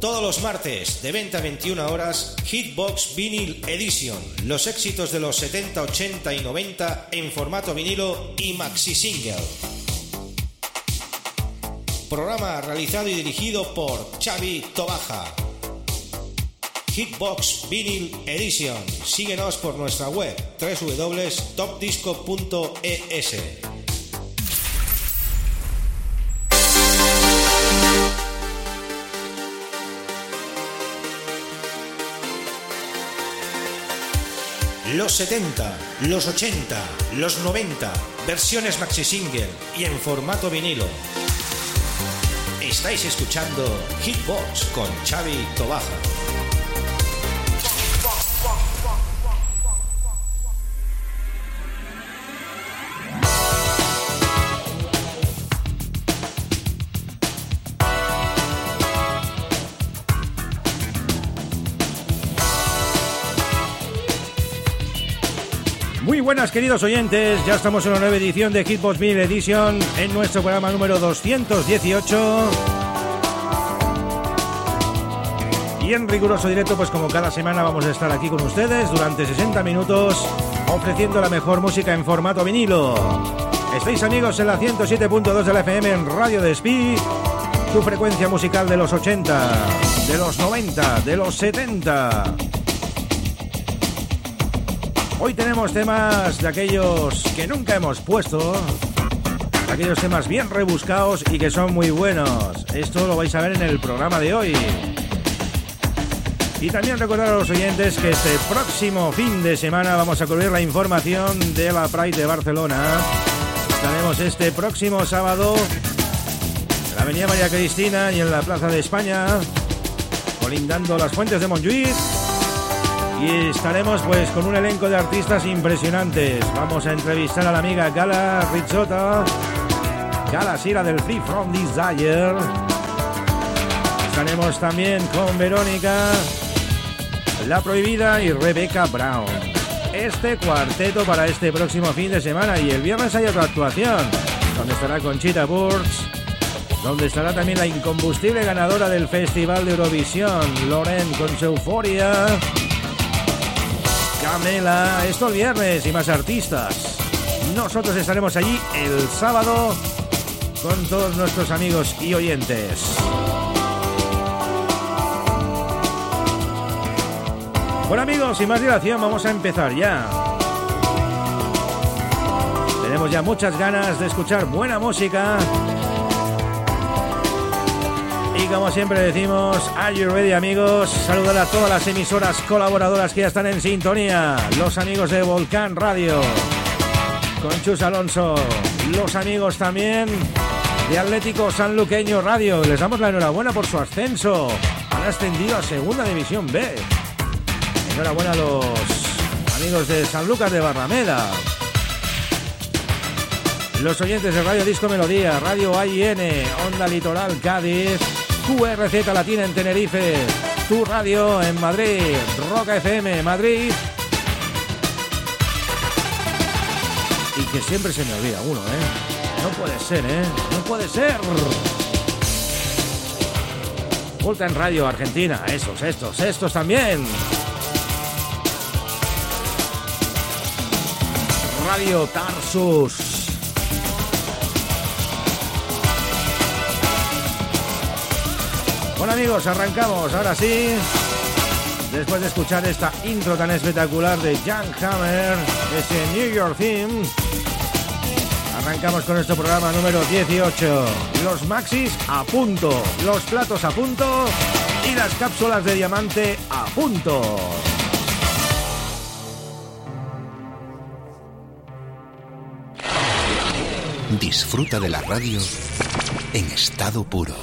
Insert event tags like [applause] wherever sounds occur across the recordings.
Todos los martes de 20 a 21 horas, Hitbox Vinyl Edition. Los éxitos de los 70, 80 y 90 en formato vinilo y maxi single. Programa realizado y dirigido por Xavi Tobaja. Hitbox Vinyl Edition. Síguenos por nuestra web www.topdisco.es. Los 70, los 80, los 90, versiones maxi single y en formato vinilo. Estáis escuchando Hitbox con Xavi Tobaja. Buenas queridos oyentes, ya estamos en una nueva edición de Hitbox 1000 Edition en nuestro programa número 218. Y en riguroso directo, pues como cada semana vamos a estar aquí con ustedes durante 60 minutos ofreciendo la mejor música en formato vinilo. Estáis amigos en la 107.2 de la FM en Radio Despí, tu frecuencia musical de los 80, de los 90, de los 70. Hoy tenemos temas de aquellos que nunca hemos puesto, aquellos temas bien rebuscados y que son muy buenos. Esto lo vais a ver en el programa de hoy. Y también recordar a los oyentes que este próximo fin de semana vamos a cubrir la información de la Pride de Barcelona. Estaremos este próximo sábado en la Avenida María Cristina y en la Plaza de España, colindando las fuentes de Montjuïc y estaremos pues con un elenco de artistas impresionantes. Vamos a entrevistar a la amiga Gala Rizzota, Gala Sira del Free From Desire. Estaremos también con Verónica, La Prohibida y Rebecca Brown. Este cuarteto para este próximo fin de semana y el viernes hay otra actuación, donde estará Conchita Burks, donde estará también la incombustible ganadora del Festival de Eurovisión, Loren con su euforia. Camela, esto el viernes y más artistas. Nosotros estaremos allí el sábado con todos nuestros amigos y oyentes. Bueno amigos, sin más dilación vamos a empezar ya. Tenemos ya muchas ganas de escuchar buena música. Como siempre decimos, are you ready amigos? Saludar a todas las emisoras colaboradoras que ya están en sintonía. Los amigos de Volcán Radio, con Chus Alonso. Los amigos también de Atlético Sanluqueño Radio. Les damos la enhorabuena por su ascenso. Han ascendido a Segunda División B. Enhorabuena a los amigos de San Lucas de Barrameda. Los oyentes de Radio Disco Melodía, Radio AIN, Onda Litoral Cádiz, QRZ Latina en Tenerife, Tu Radio en Madrid, Roca FM Madrid. Y que siempre se me olvida uno, ¿eh? No puede ser, ¿eh? No puede ser. Volta en Radio Argentina, esos, estos, estos también. Radio Tarsus. Bueno amigos, arrancamos ahora sí. Después de escuchar esta intro tan espectacular de Jan Hammer, ese New York Theme, arrancamos con nuestro programa número 18. Los maxis a punto, los platos a punto y las cápsulas de diamante a punto. Disfruta de la radio en estado puro.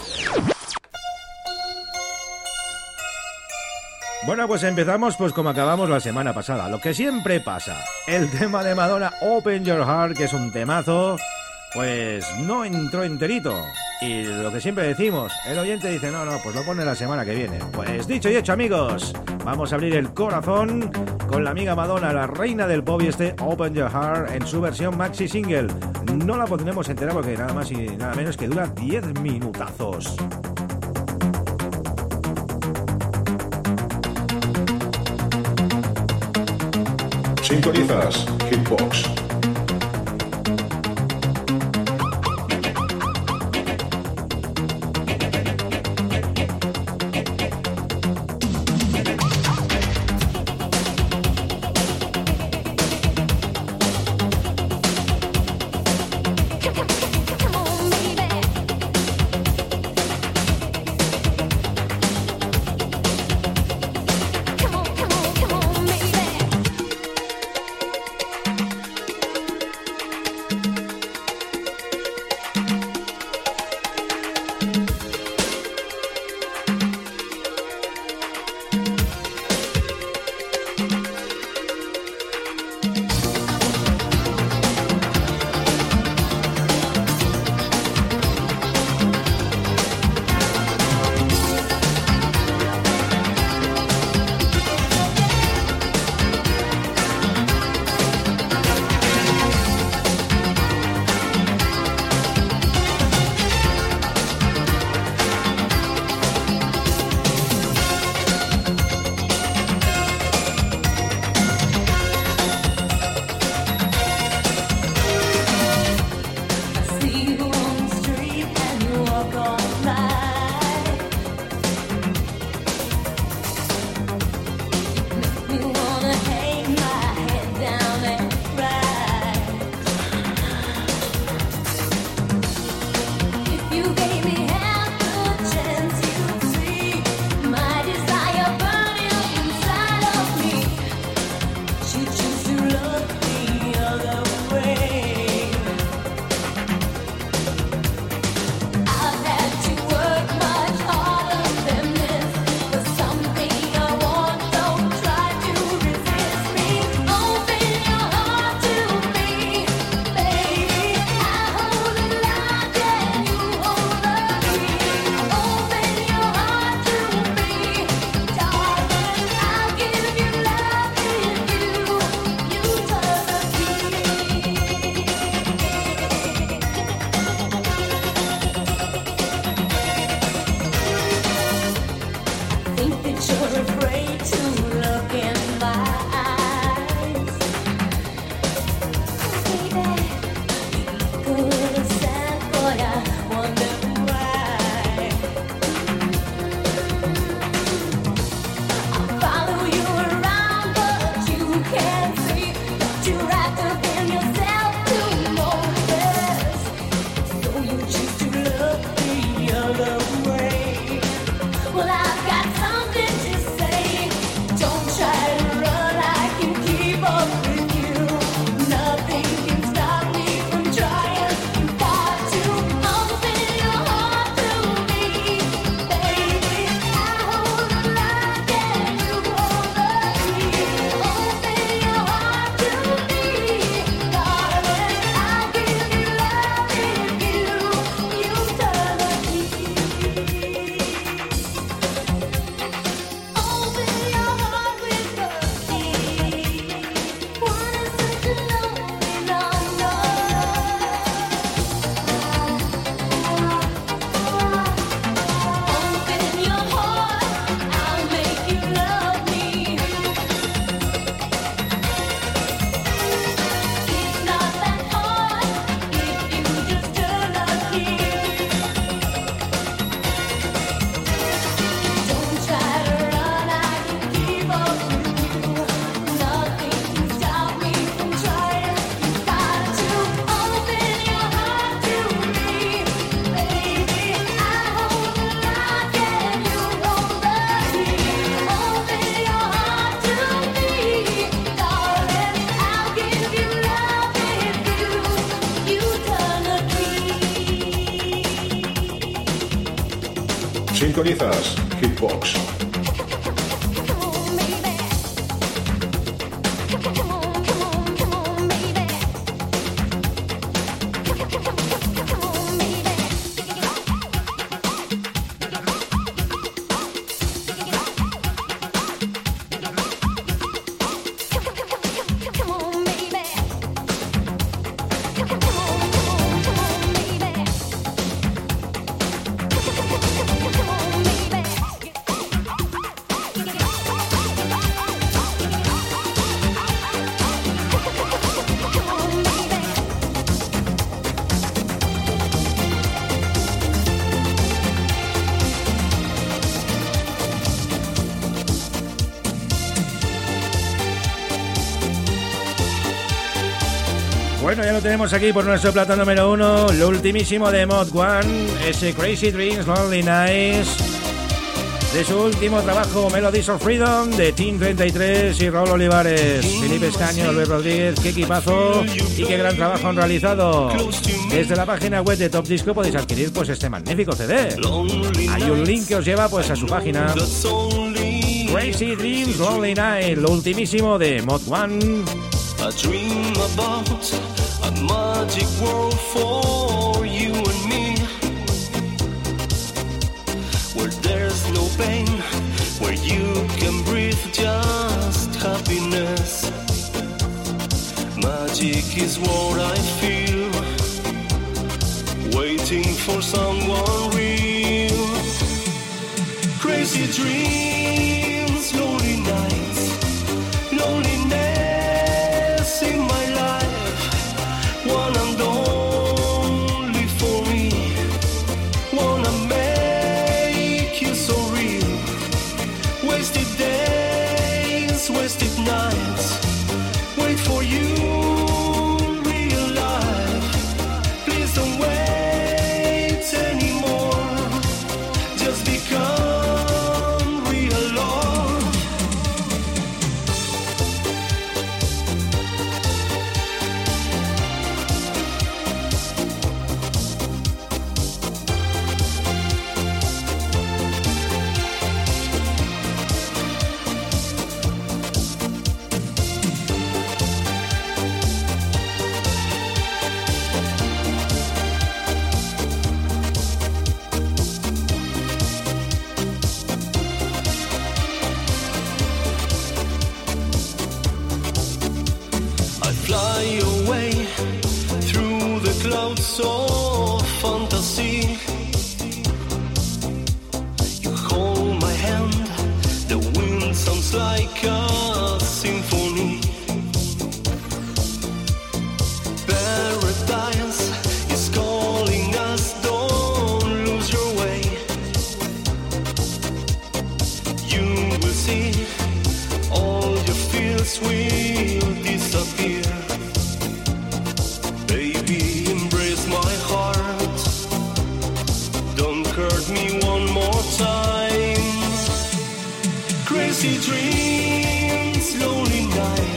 Bueno, pues empezamos pues como acabamos la semana pasada, lo que siempre pasa. El tema de Madonna Open Your Heart, que es un temazo, pues no entró enterito. Y lo que siempre decimos, el oyente dice, no, no, pues lo pone la semana que viene. Pues dicho y hecho, amigos, vamos a abrir el corazón con la amiga Madonna, la reina del pop y este Open Your Heart en su versión maxi single. No la pondremos entera porque nada más y nada menos que dura 10 minutazos. Sintonizas Hitbox. Sintonizas Hitbox. Tenemos aquí por nuestro plato número uno, lo ultimísimo de Mod One, ese Crazy Dreams Lonely Nights, de su último trabajo Melodies of Freedom, de Team 33 y Raúl Olivares, Felipe Escaño, Luis Rodríguez, qué equipazo y qué gran trabajo han realizado. Desde la página web de Top Disco podéis adquirir pues este magnífico CD. Hay un link que os lleva pues a su página. Crazy Dreams Lonely Night, lo ultimísimo de Mod One. Magic world for you and me. Where there's no pain, where you can breathe just happiness. Magic is what I feel, waiting for someone real. Crazy dreams, dreams, lonely nights,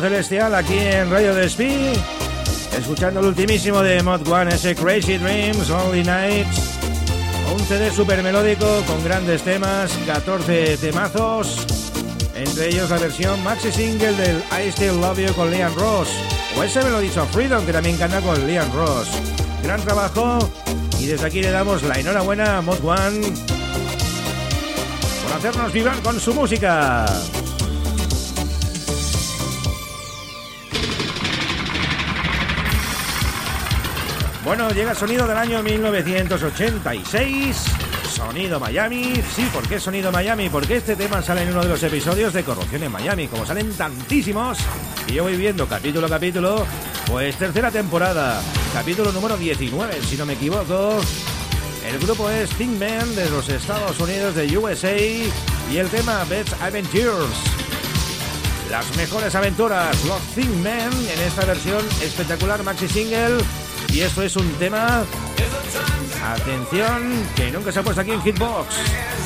Celestial aquí en Radio Despí. Escuchando el ultimísimo de Mod One, ese Crazy Dreams, Only Nights. Un CD super melódico con grandes temas, 14 temazos. Entre ellos la versión maxi single del I Still Love You con Liam Ross. O ese Melodies of Freedom que también canta con Liam Ross. Gran trabajo. Y desde aquí le damos la enhorabuena a Mod One por hacernos vibrar con su música. Bueno, llega sonido del año 1986. Sonido Miami. Sí, ¿por qué Sonido Miami? Porque este tema sale en uno de los episodios de Corrupción en Miami. Como salen tantísimos, y yo voy viendo capítulo a capítulo, pues tercera temporada, capítulo número 19, si no me equivoco. El grupo es Think Man de los Estados Unidos de USA y el tema Best Adventures. Las mejores aventuras, los Think Men en esta versión espectacular maxi single. Y esto es un tema, atención, que nunca se ha puesto aquí en Hitbox.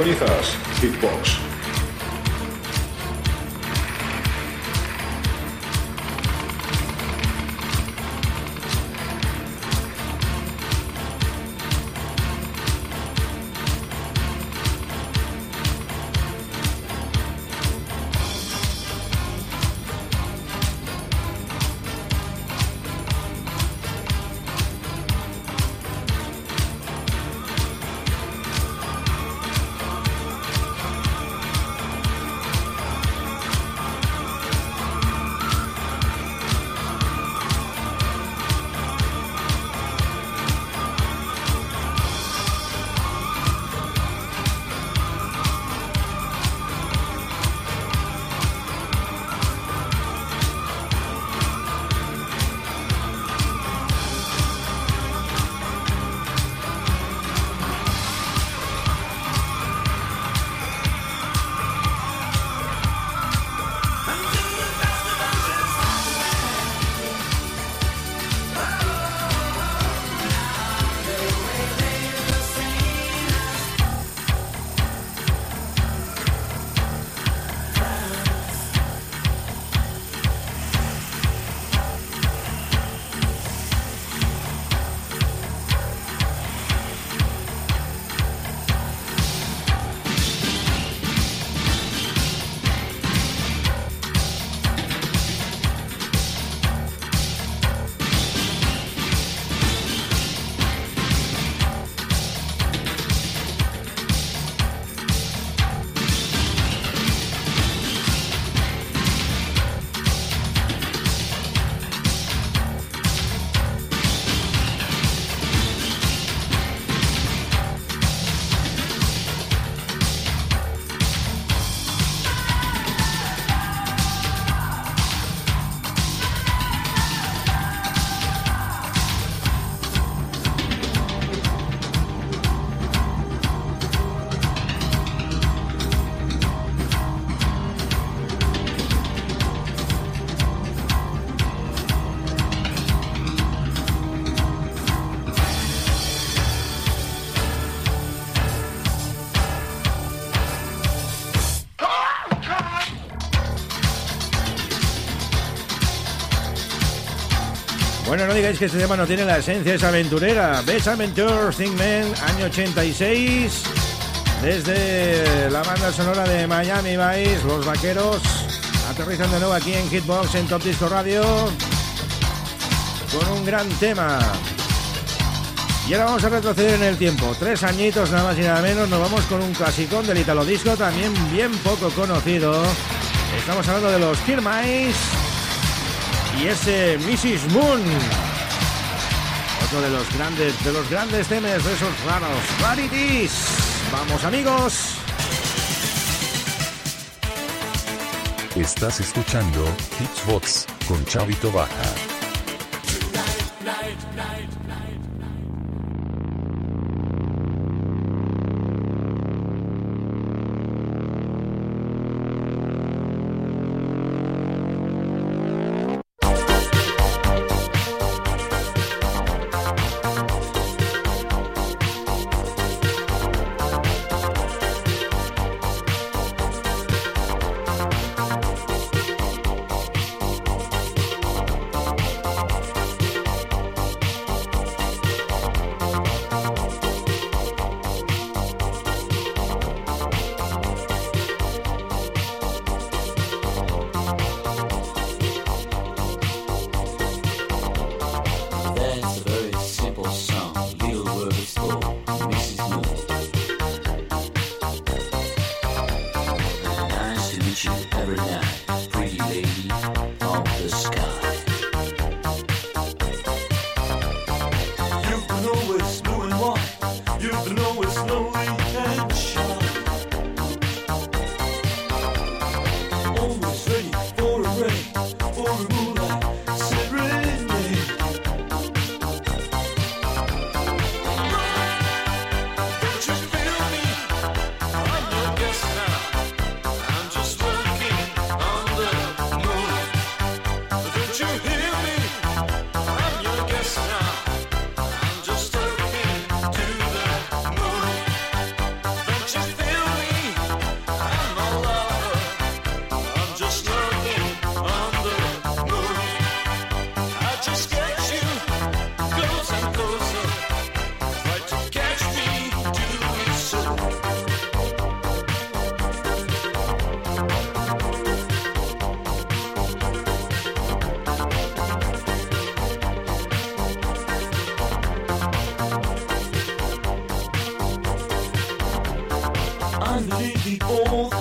Sintonizas Hitbox. Digáis que este tema no tiene la esencia, es aventurera. Best Adventure Man, año 86. Desde la banda sonora de Miami Vice, Los Vaqueros, aterrizan de nuevo aquí en Hitbox, en Top Disco Radio, con un gran tema. Y ahora vamos a retroceder en el tiempo. Tres añitos nada más y nada menos. Nos vamos con un clasicón del Italo Disco, también bien poco conocido. Estamos hablando de los Kirmais y ese Mrs. Moon. Otro de los grandes, de los grandes temas de esos raros. Rarities. Vamos amigos. Estás escuchando Hitsbox con Chavito Baja.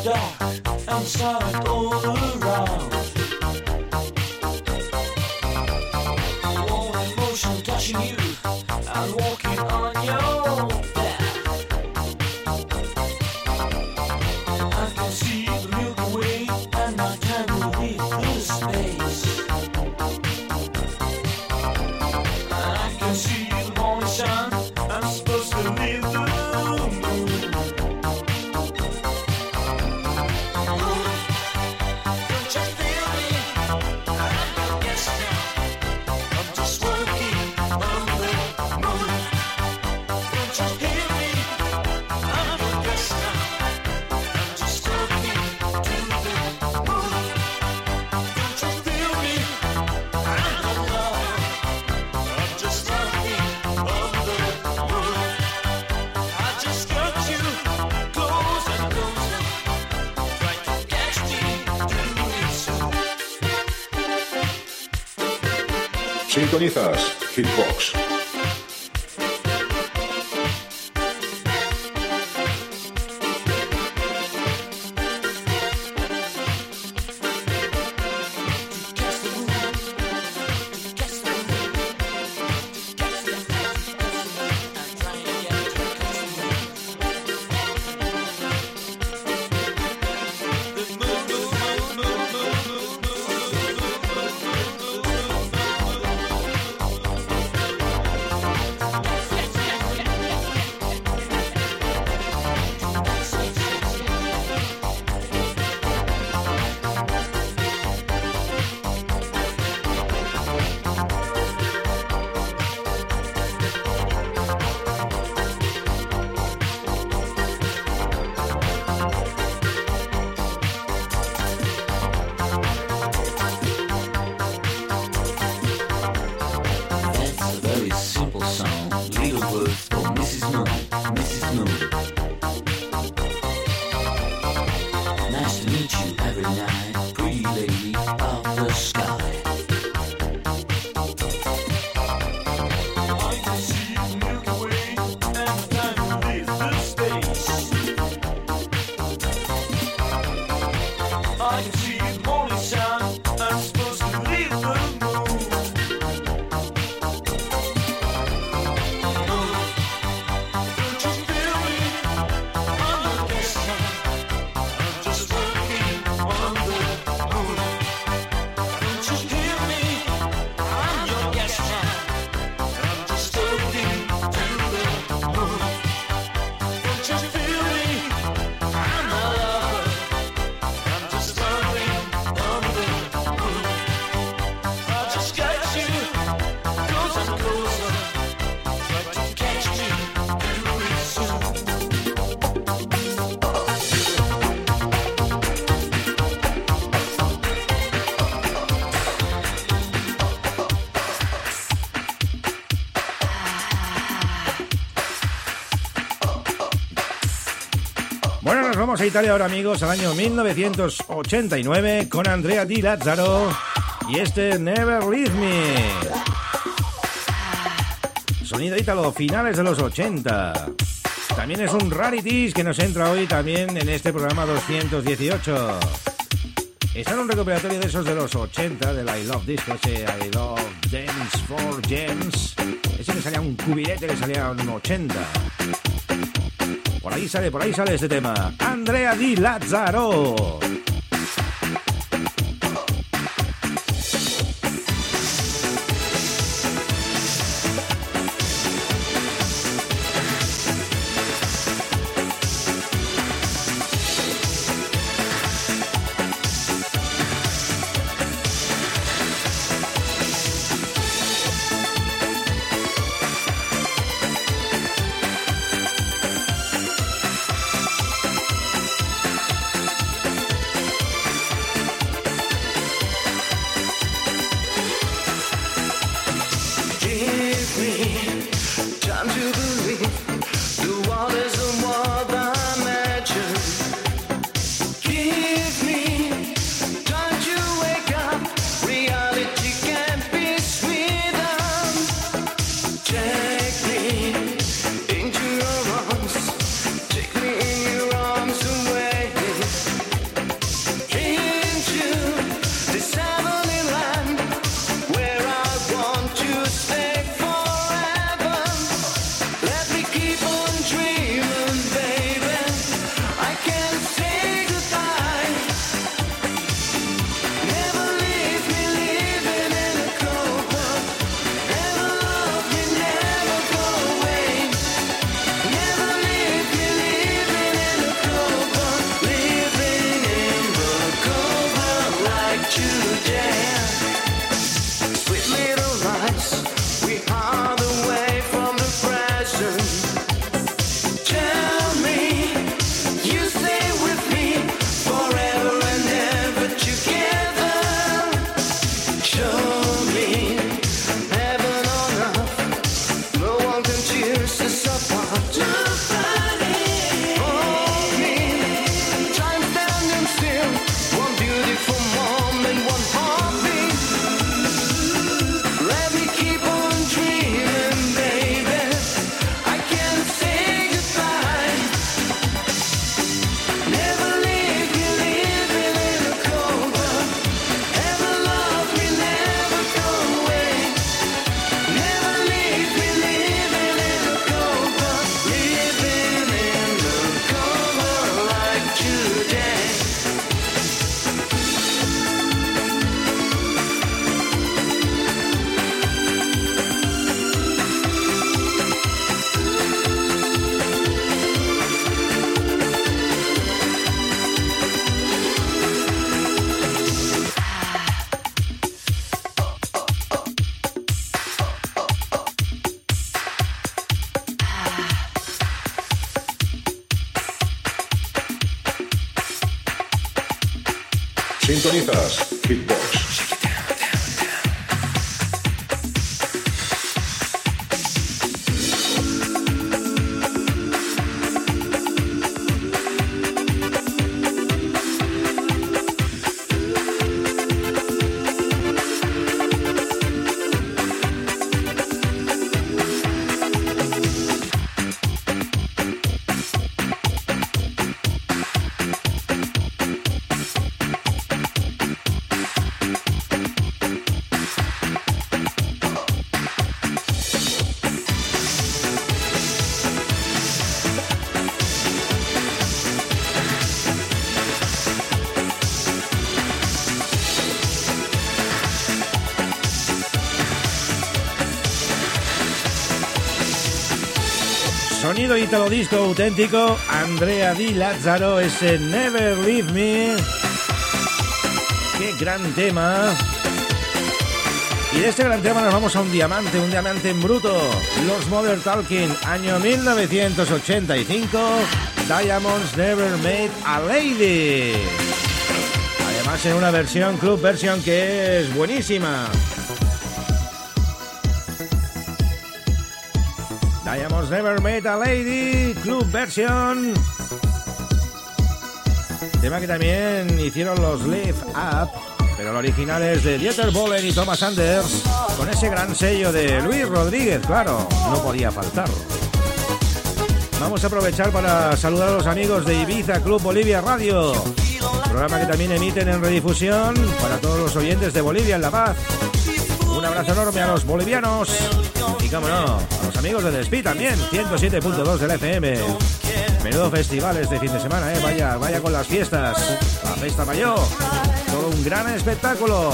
dark and silent all around. vamos a Italia ahora, amigos, al año 1989 con Andrea Di Lazzaro y este Never Leave Me. Sonido ítalo, finales de los 80. También es un rarities que nos entra hoy también en este programa 218. Está en un recuperatorio de esos de los 80, del I Love Disco, ese I Love Dance for Gems. Ese que salía un cubilete, que salía un 80. Por ahí sale, por ahí sale este tema. Andrea Di Lazzaro. Sonido italo disco auténtico, Andrea Di Lazzaro, ese Never Leave Me. Qué gran tema. Y de este gran tema nos vamos a un diamante, un diamante en bruto. Los Mother Talking, año 1985. Diamonds Never Made a Lady. Además en una versión, club version que es buenísima. Never Met a Lady, Club Version. Tema que también hicieron los Live Up, pero el original es de Dieter Bohlen y Thomas Anders, con ese gran sello de Luis Rodríguez, claro, no podía faltar. Vamos a aprovechar para saludar a los amigos de Ibiza Club Bolivia Radio, programa que también emiten en redifusión para todos los oyentes de Bolivia en La Paz. Un abrazo enorme a los bolivianos y, como no, amigos de Despí también, 107.2 del FM. Menudo festivales de fin de semana, ¿eh? Vaya, vaya con las fiestas. La Festa Mayor. Todo un gran espectáculo.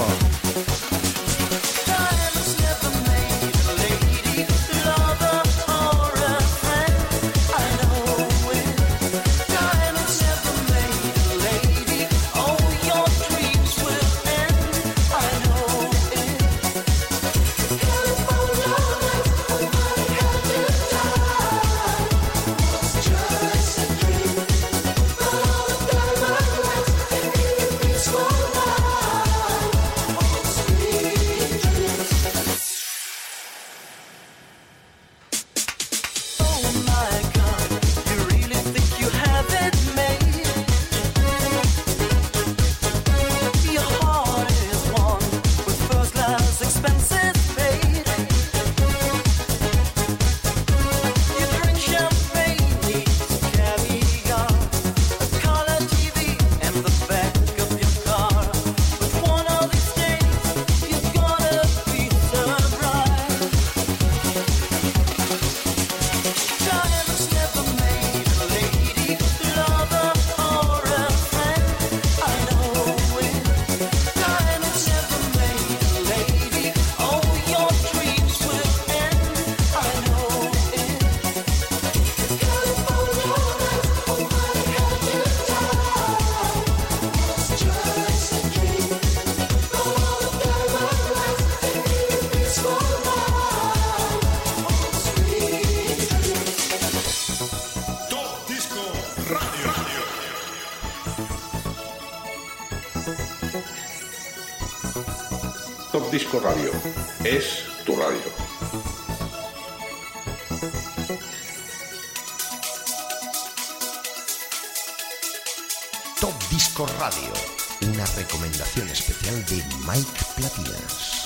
Es tu radio. Top Disco Radio, una recomendación especial de Mike Platinas.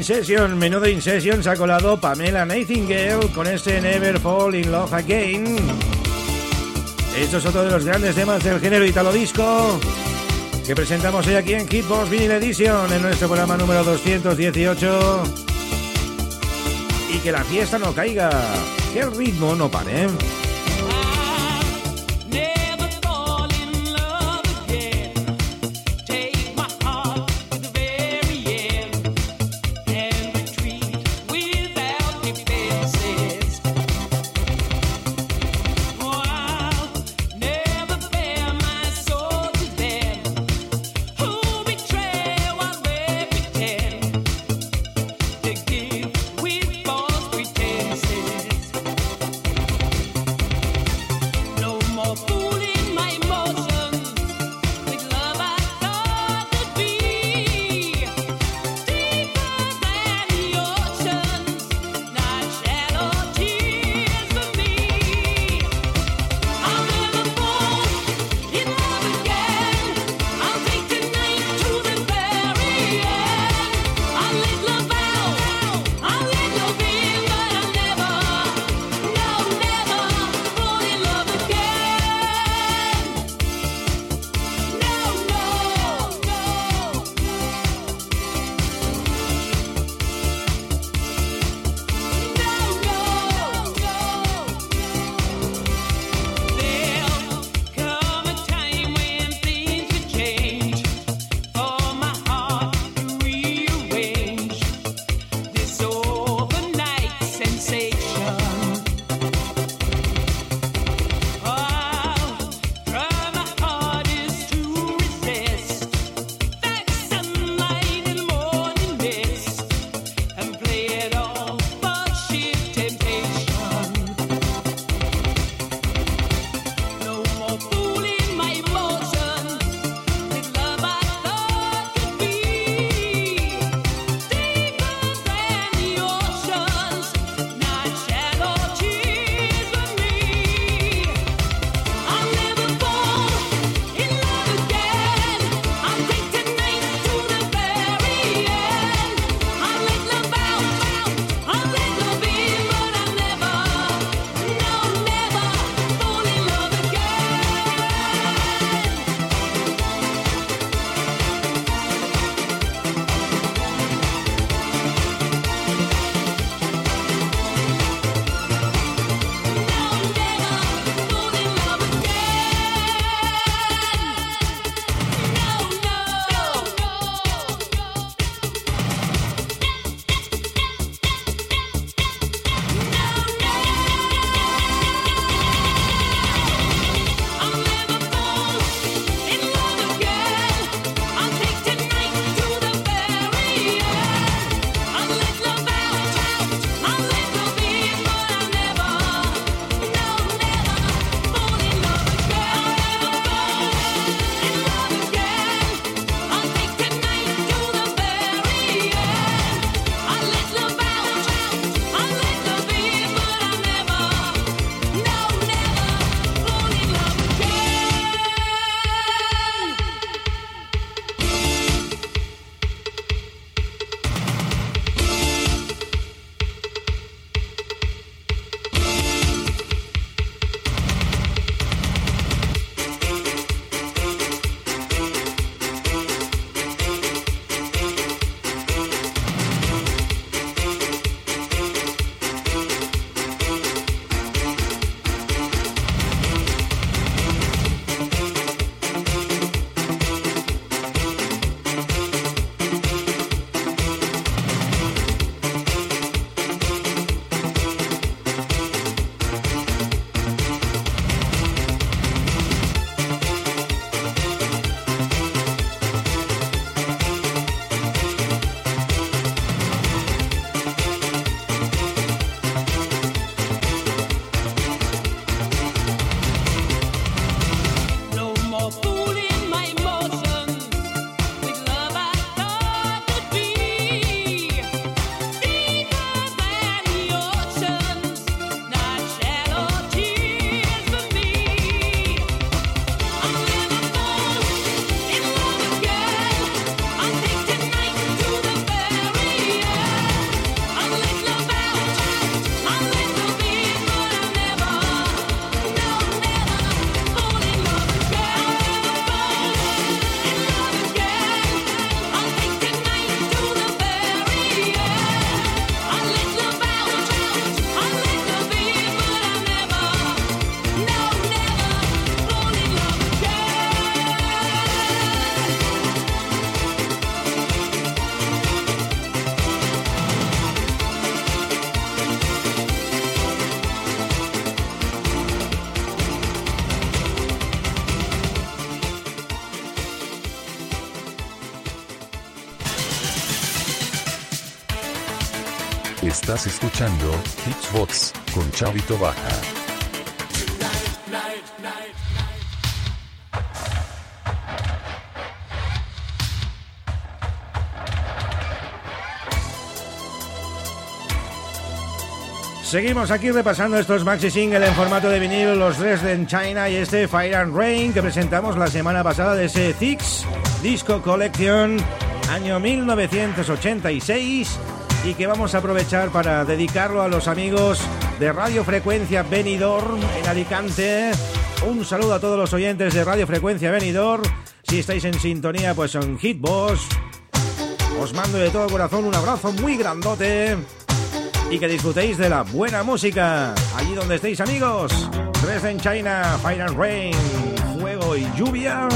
Incession, menudo Incession se ha colado Pamela Nightingale con este Never Fall in Love Again. Esto es otro de los grandes temas del género italo disco que presentamos hoy aquí en Hitbox Vinyl Edition en nuestro programa número 218. Y que la fiesta no caiga, que el ritmo no pare. Estás escuchando Hitsbox con Chavito Baja. Seguimos aquí repasando estos maxi single en formato de vinilo, los Dresden China y este Fire and Rain que presentamos la semana pasada de ese Six Disco Collection año 1986 y que vamos a aprovechar para dedicarlo a los amigos de Radio Frecuencia Benidorm en Alicante. Un saludo a todos los oyentes de Radio Frecuencia Benidorm. Si estáis en sintonía, pues son Hitbox. Os mando de todo corazón un abrazo muy grandote y que disfrutéis de la buena música. Allí donde estéis, amigos. Dresden China, Fire and Rain, Fuego y Lluvia.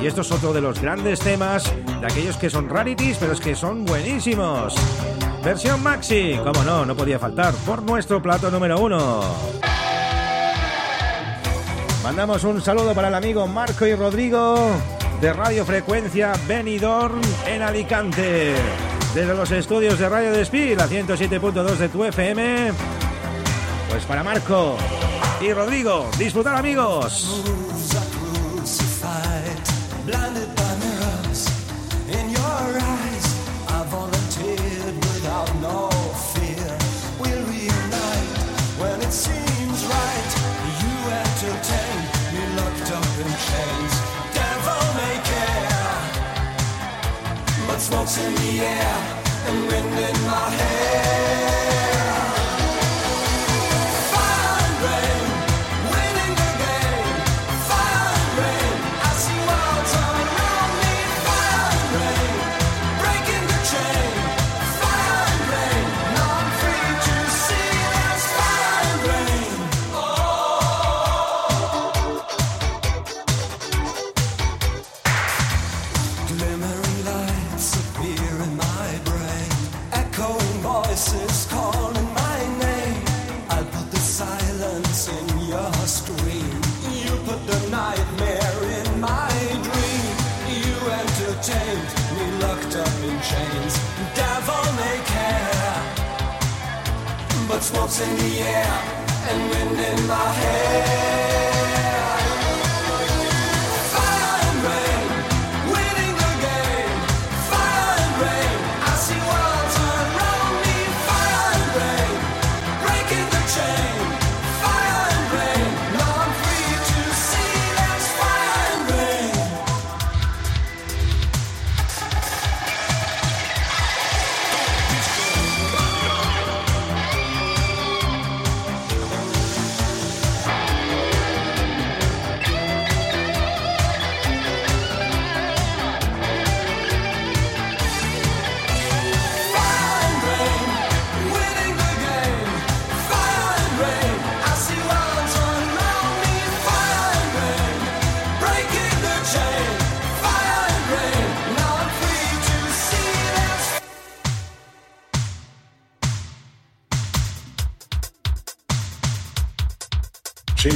Y esto es otro de los grandes temas de aquellos que son rarities, pero es que son buenísimos. Versión Maxi, como no, no podía faltar, por nuestro plato número uno. Mandamos un saludo para el amigo Marco y Rodrigo de Radio Frecuencia Benidorm en Alicante. Desde los estudios de Radio Despí, la 107.2 de tu FM. Pues para Marco y Rodrigo, disfrutar amigos. In the air and wind in my hair. Smoke's in the air and wind in my hair.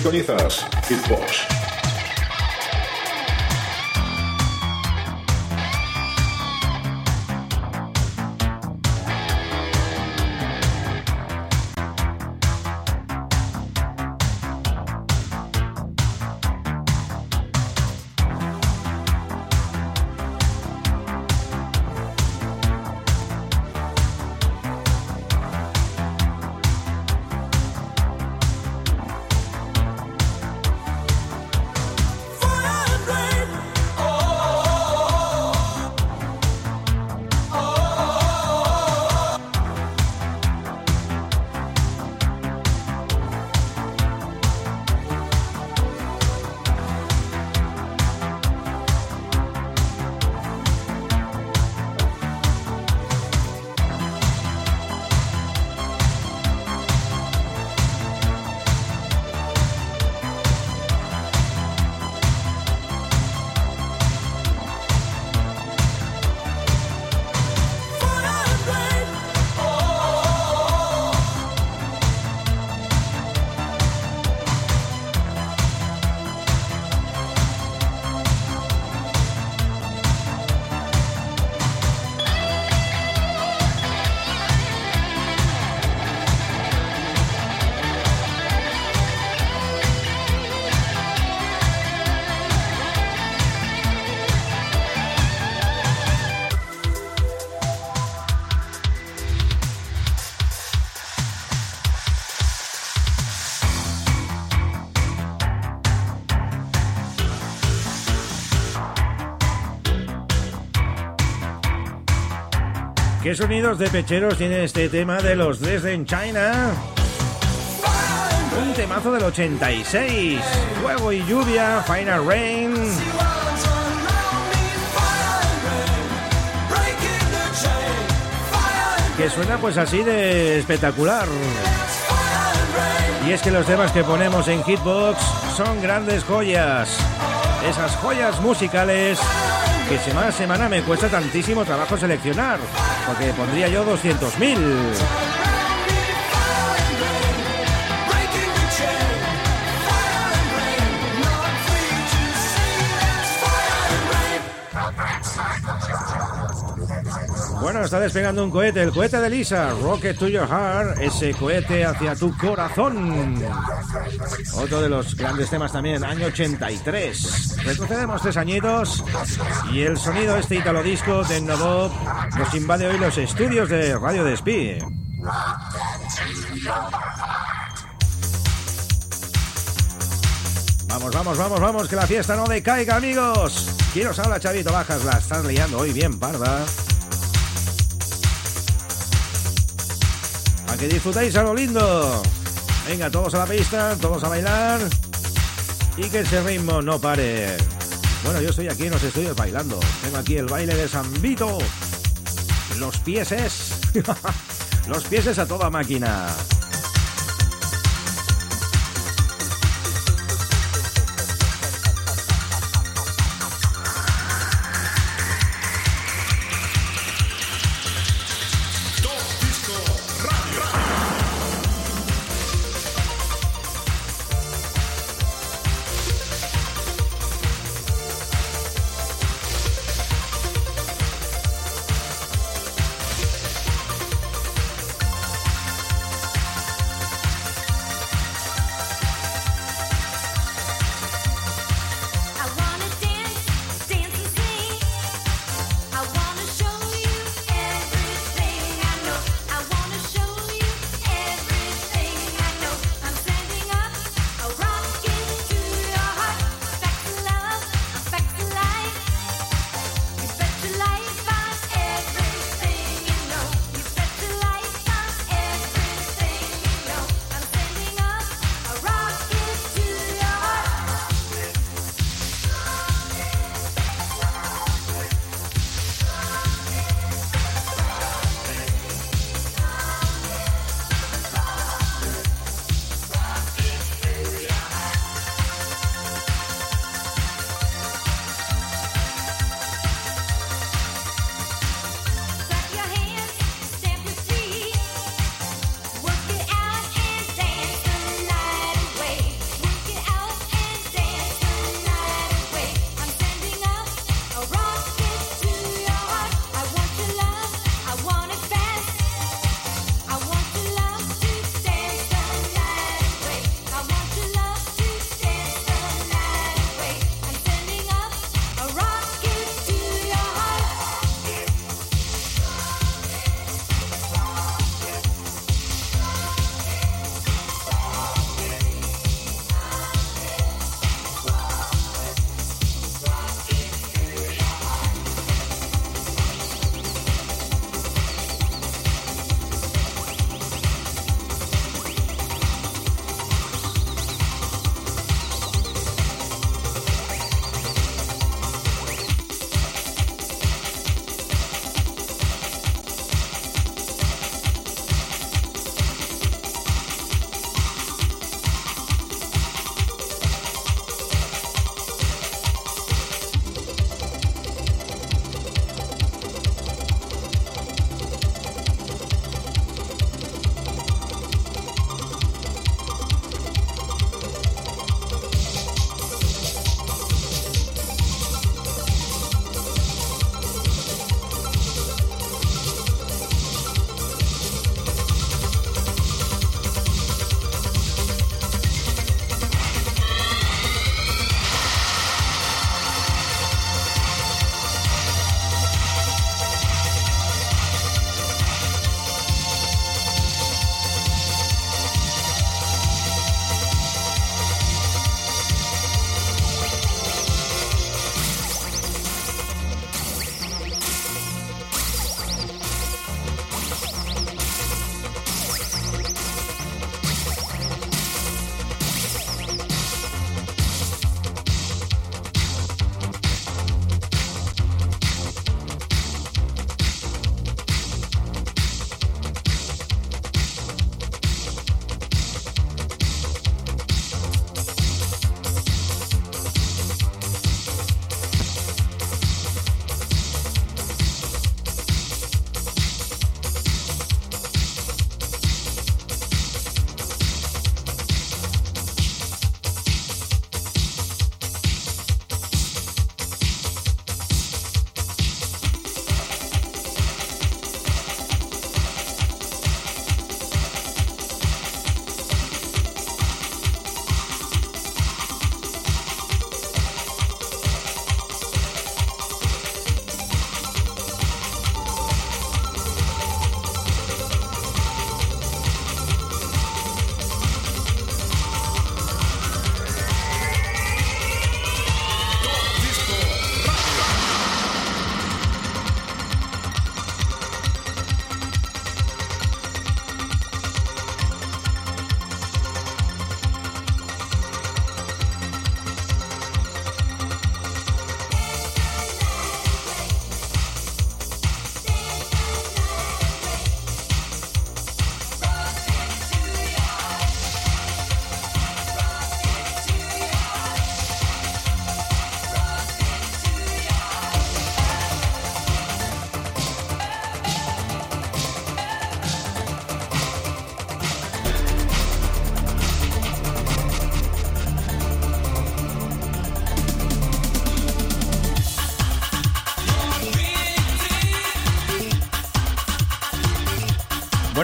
Sintonizas Hitbox. Sonidos de pecheros tiene este tema de los Dresden China? Un temazo del 86. Fuego y lluvia, Final Rain. Que suena pues así de espectacular. Y es que los temas que ponemos en Hitbox son grandes joyas. Esas joyas musicales que semana a semana me cuesta tantísimo trabajo seleccionar. Porque pondría yo 200.000. está despegando un cohete, el cohete de Lisa, Rocket to Your Heart, ese cohete hacia tu corazón. Otro de los grandes temas también, año 83. Retrocedemos tres añitos y el sonido este italo disco de Novob nos invade hoy los estudios de Radio Despí. Vamos, vamos, vamos, vamos, que la fiesta no decaiga, amigos. ¿Quién os habla, Chavito Bajas? La estás liando hoy bien, parda. Que disfrutéis a lo lindo. Venga, todos a la pista, todos a bailar. Y que ese ritmo no pare. Bueno, yo estoy aquí en los estudios bailando. Tengo aquí el baile de San Vito. Los pieses. [laughs] los pieses a toda máquina.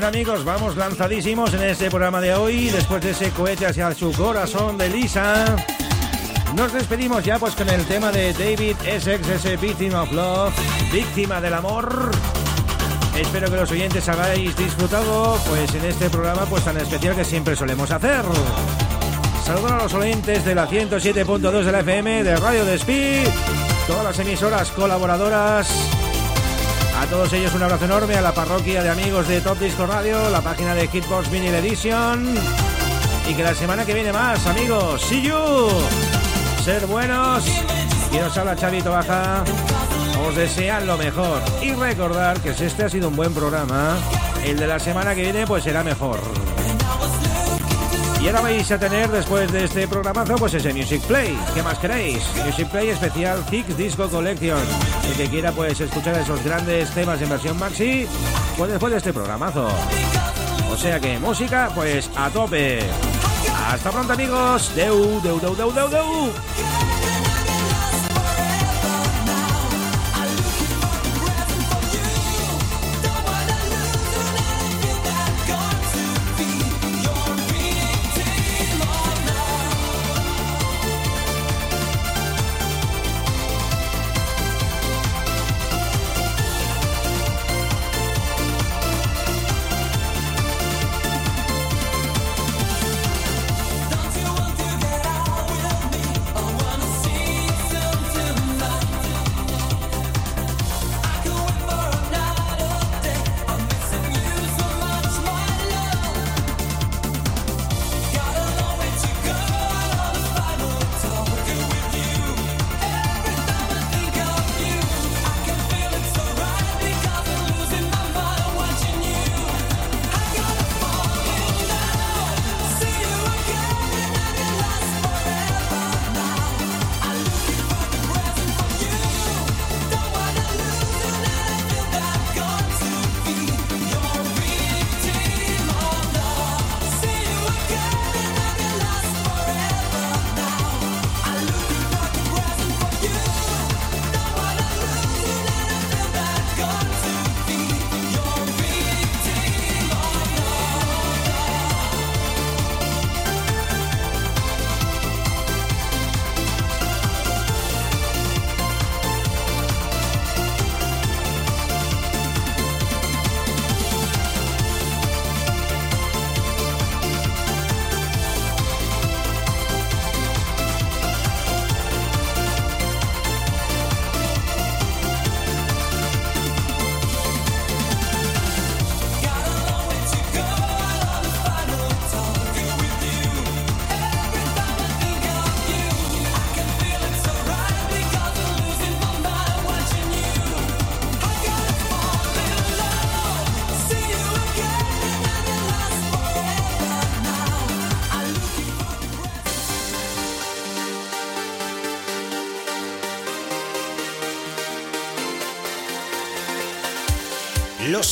Amigos, vamos lanzadísimos en este programa de hoy, después de ese cohete hacia su corazón de Lisa. Nos despedimos ya pues con el tema de David Essex, ese Victim of Love, víctima del amor. Espero que los oyentes habéis disfrutado pues en este programa pues tan especial que siempre solemos hacer. Saludos a los oyentes de la 107.2 de la FM de Radio Despí, todas las emisoras colaboradoras. A todos ellos un abrazo enorme, a la parroquia de amigos de Top Disco Radio, la página de Hitbox Vinyl Edition. Y que la semana que viene más, amigos. See you. Ser buenos. Y os habla Chavito Baja. Os desean lo mejor. Y recordar que si este ha sido un buen programa, el de la semana que viene pues será mejor. Y ahora vais a tener después de este programazo pues ese Music Play. ¿Qué más queréis? Music Play especial Higgs Disco Collection. El que quiera pues escuchar esos grandes temas en versión maxi, pues después de este programazo. O sea que música pues a tope. Hasta pronto amigos. Deu, deu, deu, deu, deu, deu.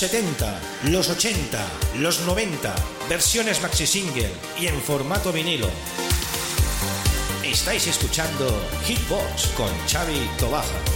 70, los 80, los 90, versiones maxi single y en formato vinilo. Estáis escuchando Hitbox con Xavi Tobaja.